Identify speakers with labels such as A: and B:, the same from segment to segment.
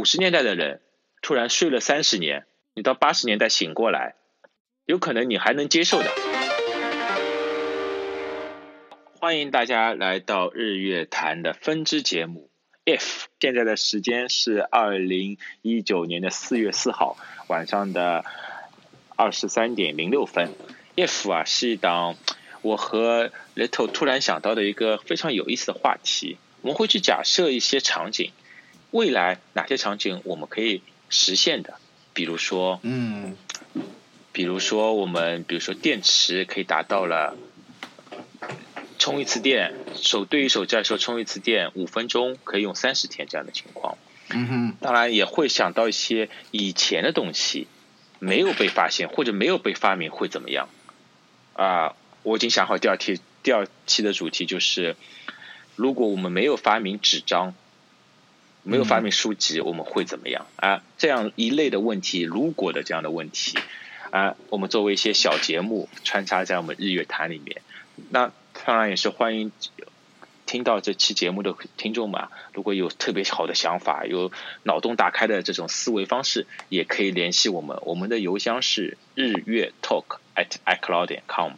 A: 五十年代的人突然睡了三十年，你到八十年代醒过来，有可能你还能接受的。欢迎大家来到日月潭的分支节目。If 现在的时间是二零一九年的四月四号晚上的二十三点零六分。If 啊是一档我和 Little 突然想到的一个非常有意思的话题。我们会去假设一些场景，未来哪些场景我们可以实现的？比如说，
B: 嗯，
A: 比如说我们，比如说电池可以达到了。充一次电，手对于手机来说，充一次电五分钟可以用三十天这样的情况。
B: 嗯哼，
A: 当然也会想到一些以前的东西没有被发现或者没有被发明会怎么样。啊，我已经想好第二题，第二期的主题就是，如果我们没有发明纸张，没有发明书籍，我们会怎么样？啊，这样一类的问题，如果的这样的问题，啊，我们作为一些小节目穿插在我们日月潭里面，那。当然也是欢迎听到这期节目的听众们，如果有特别好的想法，有脑洞大开的这种思维方式，也可以联系我们。我们的邮箱是日月 talk at icloud 点 com。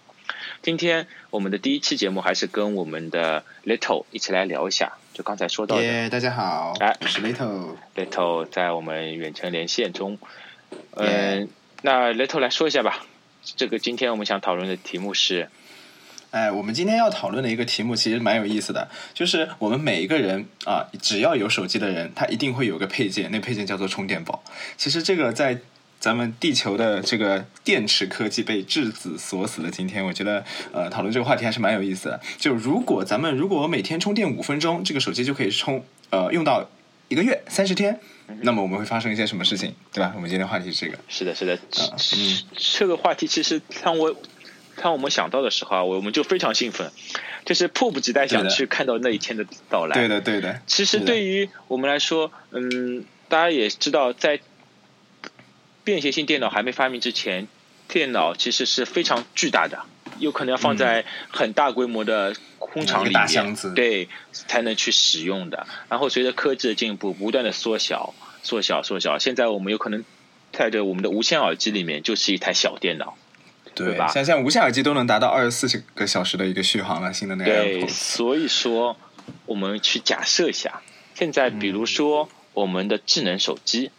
A: 今天我们的第一期节目还是跟我们的 Little 一起来聊一下，就刚才说到的。
B: 大家好，
A: 哎，
B: 我是 Little。
A: Little 在我们远程连线中。嗯，那 Little 来说一下吧。这个今天我们想讨论的题目是。
B: 哎，我们今天要讨论的一个题目其实蛮有意思的，就是我们每一个人啊，只要有手机的人，他一定会有个配件，那配件叫做充电宝。其实这个在咱们地球的这个电池科技被质子锁死的今天，我觉得呃，讨论这个话题还是蛮有意思的。就如果咱们如果每天充电五分钟，这个手机就可以充呃用到一个月三十天，那么我们会发生一些什么事情，对吧？我们今天话题是这个。
A: 是的，是的，嗯，这个话题其实当我。当我们想到的时候啊，我们就非常兴奋，就是迫不及待想去看到那一天的到来。
B: 对的，对的。
A: 其实对于我们来说，嗯，大家也知道，在便携性电脑还没发明之前，电脑其实是非常巨大的，有可能要放在很大规模的工厂里面，对，才能去使用的。然后随着科技的进步，不断的缩小、缩小、缩小。现在我们有可能带着我们的无线耳机里面就是一台小电脑。
B: 对吧，像像无线耳机都能达到二十四个小时的一个续航了，新的那个。
A: 对，所以说我们去假设一下，现在比如说我们的智能手机，
B: 嗯，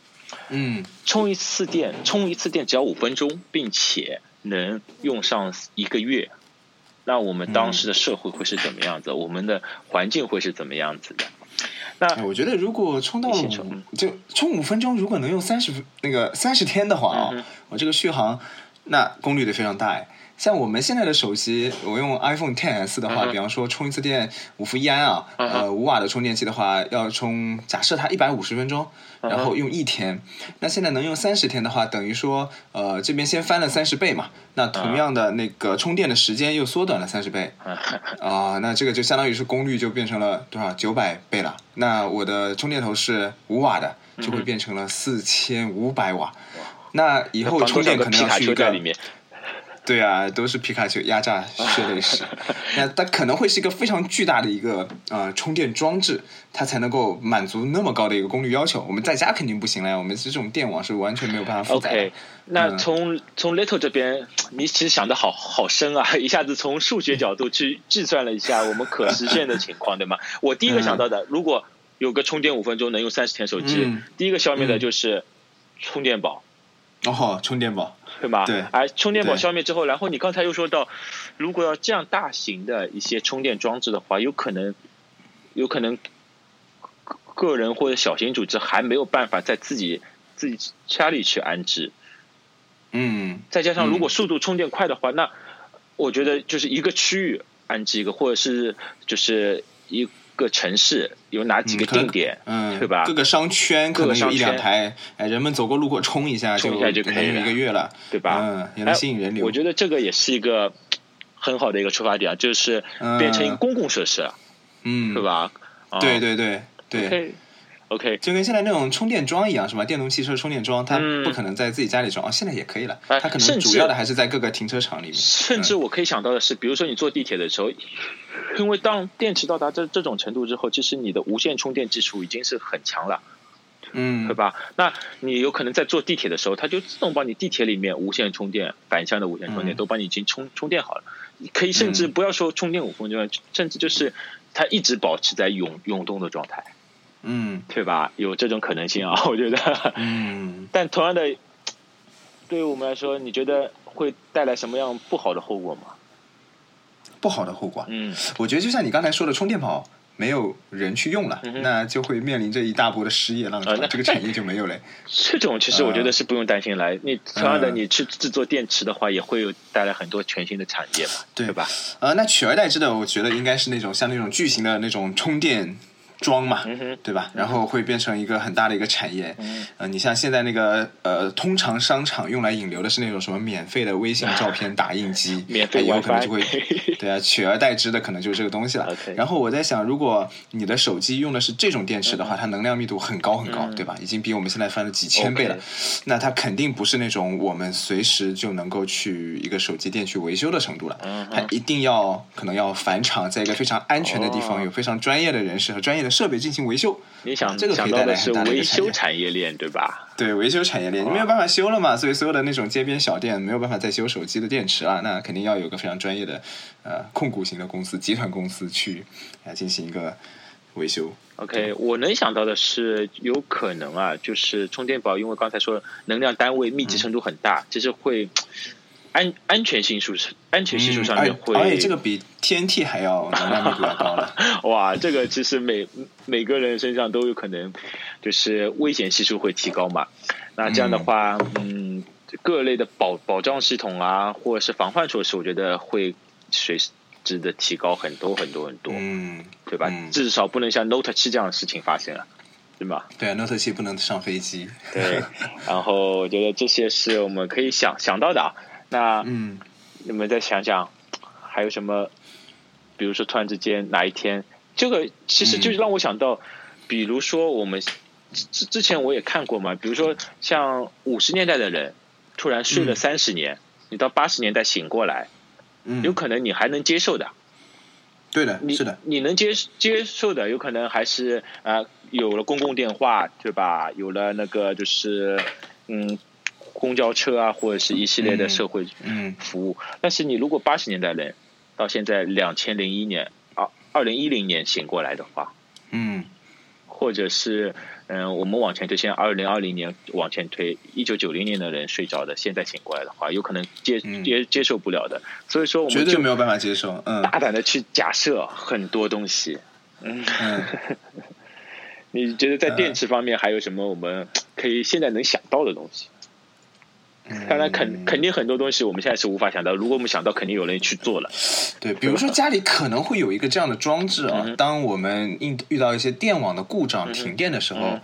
A: 充一次电，充一次电只要五分钟，并且能用上一个月，那我们当时的社会会是怎么样子？我们的环境会是怎么样子的？那
B: 我觉得如果充到就充五分钟，如果能用三十那个三十天的话啊，我这个续航。那功率得非常大哎，像我们现在的手机，我用 iPhone 10s 的话，比方说充一次电五伏一安啊，呃五瓦的充电器的话，要充假设它一百五十分钟，然后用一天，那现在能用三十天的话，等于说呃这边先翻了三十倍嘛，那同样的那个充电的时间又缩短了三十倍，啊，那这个就相当于是功率就变成了多少？九百倍了，那我的充电头是五瓦的，就会变成了四千五百瓦。那以后充电可能要去一个，对啊，都是皮卡丘压榨血泪史。那它可能会是一个非常巨大的一个呃充电装置，它才能够满足那么高的一个功率要求。我们在家肯定不行了呀，我们这种电网是完全没有办法负载。
A: OK，那从从 Little 这边，你其实想的好好深啊，一下子从数学角度去计算了一下我们可实现的情况，对吗？我第一个想到的，如果有个充电五分钟能用三十天手机，第一个消灭的就是充电宝。
B: 哦，充电宝，
A: 对吧？
B: 对，
A: 而充电宝消灭之后，然后你刚才又说到，如果要这样大型的一些充电装置的话，有可能，有可能个人或者小型组织还没有办法在自己自己家里去安置。
B: 嗯。
A: 再加上如果速度充电快的话，那我觉得就是一个区域安置一个，或者是就是一。个城市有哪几个定点，
B: 嗯，
A: 对吧？
B: 各个商圈可能有一两台，哎，人们走过路过冲一下，
A: 冲一下就可以
B: 用一个月了，
A: 对吧？
B: 嗯，也能吸引人流。
A: 我觉得这个也是一个很好的一个出发点，就是变成一个公共设施，
B: 嗯，
A: 对吧？
B: 对对对对。
A: OK，
B: 就跟现在那种充电桩一样，是吧？电动汽车充电桩，它不可能在自己家里装，哦，现在也可以了。它可能主要的还是在各个停车场里面。
A: 甚至我可以想到的是，比如说你坐地铁的时候，因为当电池到达这这种程度之后，其实你的无线充电技术已经是很强了，
B: 嗯，
A: 对吧？那你有可能在坐地铁的时候，它就自动帮你地铁里面无线充电、反向的无线充电都帮你已经充充电好了。可以甚至不要说充电五分钟，甚至就是它一直保持在永永动的状态。
B: 嗯，
A: 对吧？有这种可能性啊，我觉得。
B: 嗯。
A: 但同样的，对于我们来说，你觉得会带来什么样不好的后果吗？
B: 不好的后果。
A: 嗯，
B: 我觉得就像你刚才说的，充电宝没有人去用了，那就会面临着一大波的失业浪潮，这个产业就没有了。
A: 这种其实我觉得是不用担心来。你同样的，你去制作电池的话，也会有带来很多全新的产业嘛，对吧？
B: 呃，那取而代之的，我觉得应该是那种像那种巨型的那种充电。装嘛，对吧？然后会变成一个很大的一个产业。呃，你像现在那个呃，通常商场用来引流的是那种什么免费的微信照片打印机，
A: 免费
B: 有可能就会对啊，取而代之的可能就是这个东西了。然后我在想，如果你的手机用的是这种电池的话，它能量密度很高很高，对吧？已经比我们现在翻了几千倍了。那它肯定不是那种我们随时就能够去一个手机店去维修的程度了。它一定要可能要返厂，在一个非常安全的地方，有非常专业的人士和专业的。设备进行维修，
A: 你想
B: 这个
A: 想到的是维修产业链，对吧？
B: 对，维修产业链你没有办法修了嘛，所以所有的那种街边小店没有办法再修手机的电池了，那肯定要有个非常专业的呃控股型的公司、集团公司去来进行一个维修。
A: OK，我能想到的是有可能啊，就是充电宝，因为刚才说能量单位密集程度很大，其实会。安安全系数是安全系数上面会，
B: 而且这个比 TNT 还要能量密度要高了。
A: 哇，这个其实每每个人身上都有可能，就是危险系数会提高嘛。那这样的话，嗯，各类的保保障系统啊，或者是防范措施，我觉得会随之的提高很多很多很多。
B: 嗯，
A: 对吧？至少不能像 Note 七这样的事情发生了，对吧？
B: 对啊，Note 七不能上飞机。
A: 对，然后我觉得这些是我们可以想想到的啊。那
B: 嗯，
A: 你们再想想，还有什么？比如说，突然之间哪一天，这个其实就是让我想到，比如说我们之之前我也看过嘛，比如说像五十年代的人突然睡了三十年，你到八十年代醒过来，
B: 嗯，
A: 有可能你还能接受的。
B: 对的，是的，
A: 你能接接受的，有可能还是啊，有了公共电话，对吧？有了那个就是嗯。公交车啊，或者是一系列的社会服务。但是你如果八十年代人到现在两千零一年啊，二零一零年醒过来的话，
B: 嗯，
A: 或者是嗯，我们往前推，现在二零二零年往前推，一九九零年的人睡着的，现在醒过来的话，有可能接接接受不了的。所以说，我们
B: 绝对没有办法接受。嗯，
A: 大胆的去假设很多东西。
B: 嗯，
A: 你觉得在电池方面还有什么我们可以现在能想到的东西？当然，肯肯定很多东西我们现在是无法想到。如果我们想到，肯定有人去做了。
B: 对，比如说家里可能会有一个这样的装置啊，当我们遇遇到一些电网的故障、停电的时候，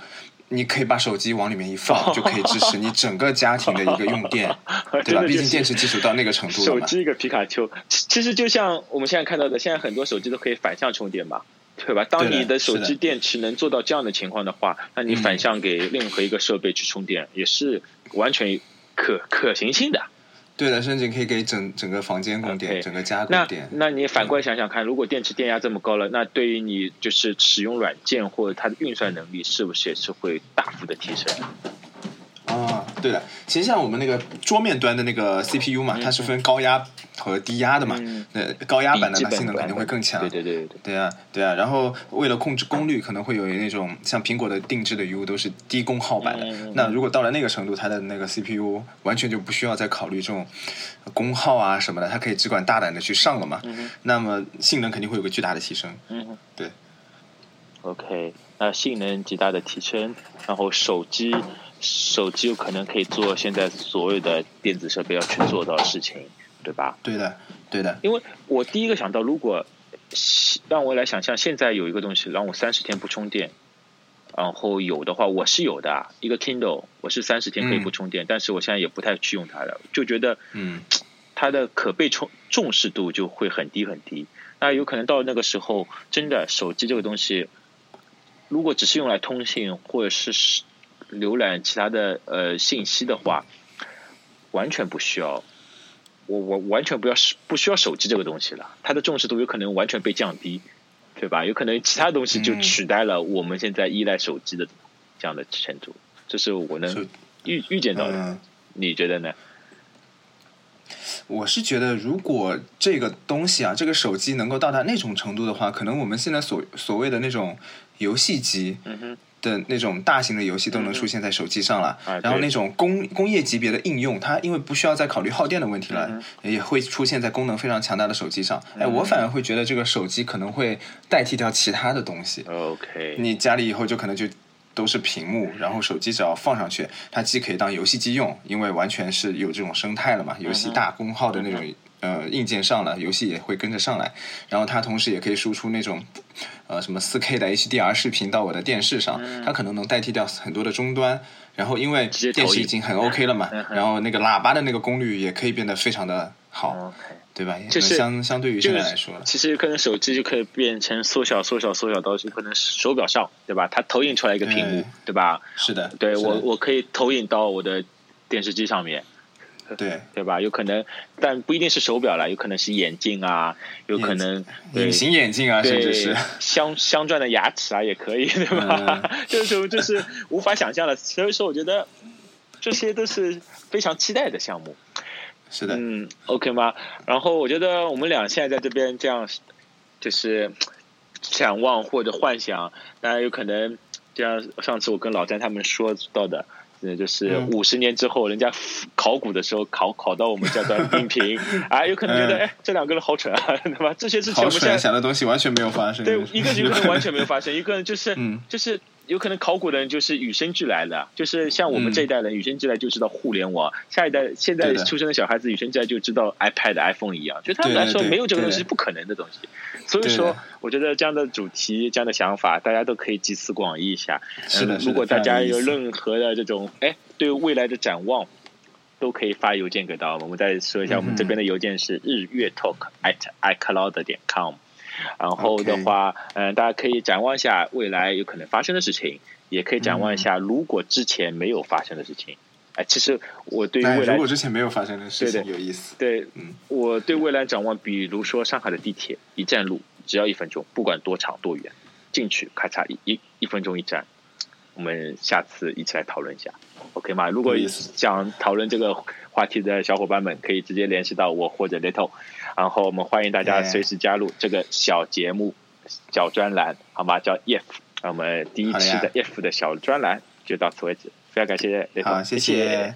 B: 你可以把手机往里面一放，就可以支持你整个家庭的一个用电，对吧？毕竟电池技术到那个程度了
A: 手机一个皮卡丘，其实就像我们现在看到的，现在很多手机都可以反向充电嘛，对吧？当你的手机电池能做到这样的情况的话，那你反向给任何一个设备去充电，也是完全。可可行性的，
B: 对的，甚至可以给整整个房间供电，整个家供电。
A: 那那你反过来想想看，如果电池电压这么高了，那对于你就是使用软件或者它的运算能力，是不是也是会大幅的提升？
B: 啊，对的，其实像我们那个桌面端的那个 CPU 嘛，它是分高压和低压的嘛。那高压版的它性能肯定会更强。
A: 对对对对。
B: 对啊，对啊。然后为了控制功率，可能会有那种像苹果的定制的 U 都是低功耗版的。那如果到了那个程度，它的那个 CPU 完全就不需要再考虑这种功耗啊什么的，它可以只管大胆的去上了嘛。那么性能肯定会有个巨大的提升。
A: 嗯。
B: 对。
A: OK，那性能极大的提升，然后手机。手机有可能可以做现在所有的电子设备要去做到的事情，对吧？
B: 对的，对的。
A: 因为我第一个想到，如果让我来想象，现在有一个东西让我三十天不充电，然后有的话，我是有的一个 Kindle，我是三十天可以不充电，但是我现在也不太去用它了，就觉得
B: 嗯，
A: 它的可被重重视度就会很低很低。那有可能到那个时候，真的手机这个东西，如果只是用来通信或者是。浏览其他的呃信息的话，完全不需要，我我完全不要不需要手机这个东西了，它的重视度有可能完全被降低，对吧？有可能其他东西就取代了我们现在依赖手机的这样的程度，这是我能预预见到的。你觉得呢？
B: 我是觉得，如果这个东西啊，这个手机能够到达那种程度的话，可能我们现在所所谓的那种游戏机的那种大型的游戏都能出现在手机上了。然后那种工工业级别的应用，它因为不需要再考虑耗电的问题了，也会出现在功能非常强大的手机上。哎，我反而会觉得这个手机可能会代替掉其他的东西。
A: OK，
B: 你家里以后就可能就。都是屏幕，然后手机只要放上去，它既可以当游戏机用，因为完全是有这种生态了嘛，游戏大功耗的那种呃硬件上了，游戏也会跟着上来，然后它同时也可以输出那种呃什么四 K 的 HDR 视频到我的电视上，它可能能代替掉很多的终端，然后因为电视已经很 OK 了嘛，然后那个喇叭的那个功率也可以变得非常的好。对吧？
A: 就是
B: 相相对于现在来说，
A: 其实可能手机就可以变成缩小、缩小、缩小到就可能手表上，对吧？它投影出来一个屏幕，对吧？
B: 是的，
A: 对我我可以投影到我的电视机上面，
B: 对
A: 对吧？有可能，但不一定是手表了，有可能是眼镜啊，有可能
B: 隐形眼镜啊，甚至是
A: 镶 镶钻的牙齿啊，也可以，对吧？这 种就是无法想象的，所以说我觉得这些都是非常期待的项目。
B: 是的，
A: 嗯，OK 吗？然后我觉得我们俩现在在这边这样，就是 展望或者幻想，当然有可能，就像上次我跟老詹他们说到的，嗯，就是五十年之后，人家考古的时候考考到我们这段音频，啊，有可能觉得哎，这两个人好蠢啊，对吧？这些事情我们现在
B: 想的东西完全没有发生，
A: 对，一个有可能完全没有发生，一个人就是，就是。有可能考古的人就是与生俱来的，就是像我们这一代人与生俱来就知道互联网，下一代现在出生的小孩子与生俱来就知道 iPad、iPhone 一样，就他们来说没有这个东西是不可能的东西。所以说，我觉得这样的主题、这样的想法，大家都可以集思广益一下。
B: 是的，
A: 如果大家有任何的这种哎对未来的展望，都可以发邮件给到我们。我们再说一下，我们这边的邮件是日月 talk at icloud 点 com。然后的话，嗯，大家可以展望一下未来有可能发生的事情，也可以展望一下如果之前没有发生的事情。哎，其实我对未来
B: 如果之前没有发生的事情有意思。
A: 对，嗯，我对未来展望，比如说上海的地铁一站路只要一分钟，不管多长多远，进去咔嚓一一一分钟一站。我们下次一起来讨论一下，OK 吗？如果想讨论这个话题的小伙伴们，可以直接联系到我或者 Little。然后我们欢迎大家随时加入这个小节目、小专栏，好吗？叫 If，我们第一期的 If 的小专栏就到此为止。非常感谢
B: ，Little，，谢谢。